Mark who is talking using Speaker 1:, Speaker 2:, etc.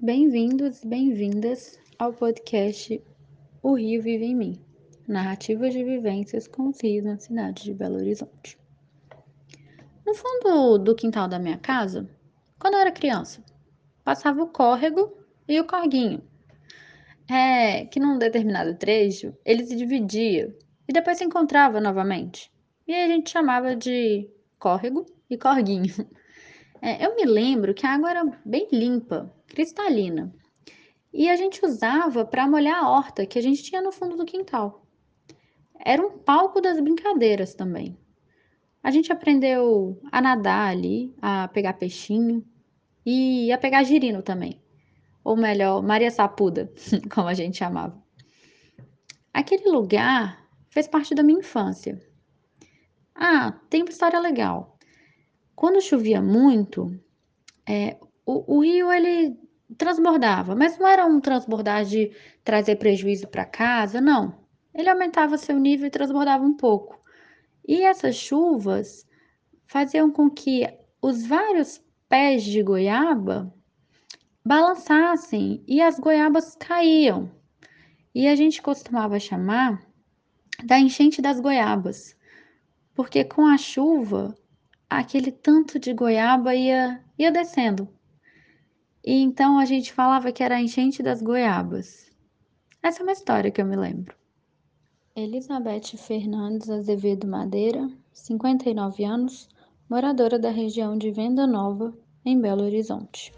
Speaker 1: Bem-vindos e bem-vindas ao podcast O Rio Vive em Mim Narrativas de Vivências com os Rios na cidade de Belo Horizonte. No fundo do quintal da minha casa, quando eu era criança, passava o córrego e o corguinho. É que num determinado trecho ele se dividia e depois se encontrava novamente. E a gente chamava de córrego e corguinho. É, eu me lembro que a água era bem limpa, cristalina, e a gente usava para molhar a horta que a gente tinha no fundo do quintal. Era um palco das brincadeiras também. A gente aprendeu a nadar ali, a pegar peixinho e a pegar girino também. Ou melhor, Maria Sapuda, como a gente chamava. Aquele lugar fez parte da minha infância. Ah, tem uma história legal. Quando chovia muito, é, o, o rio ele transbordava, mas não era um transbordar de trazer prejuízo para casa, não. Ele aumentava seu nível e transbordava um pouco. E essas chuvas faziam com que os vários pés de goiaba balançassem e as goiabas caíam. E a gente costumava chamar da enchente das goiabas, porque com a chuva aquele tanto de goiaba ia, ia descendo. E então a gente falava que era a enchente das goiabas. Essa é uma história que eu me lembro. Elizabeth Fernandes Azevedo Madeira, 59 anos, moradora da região de Venda Nova, em Belo Horizonte.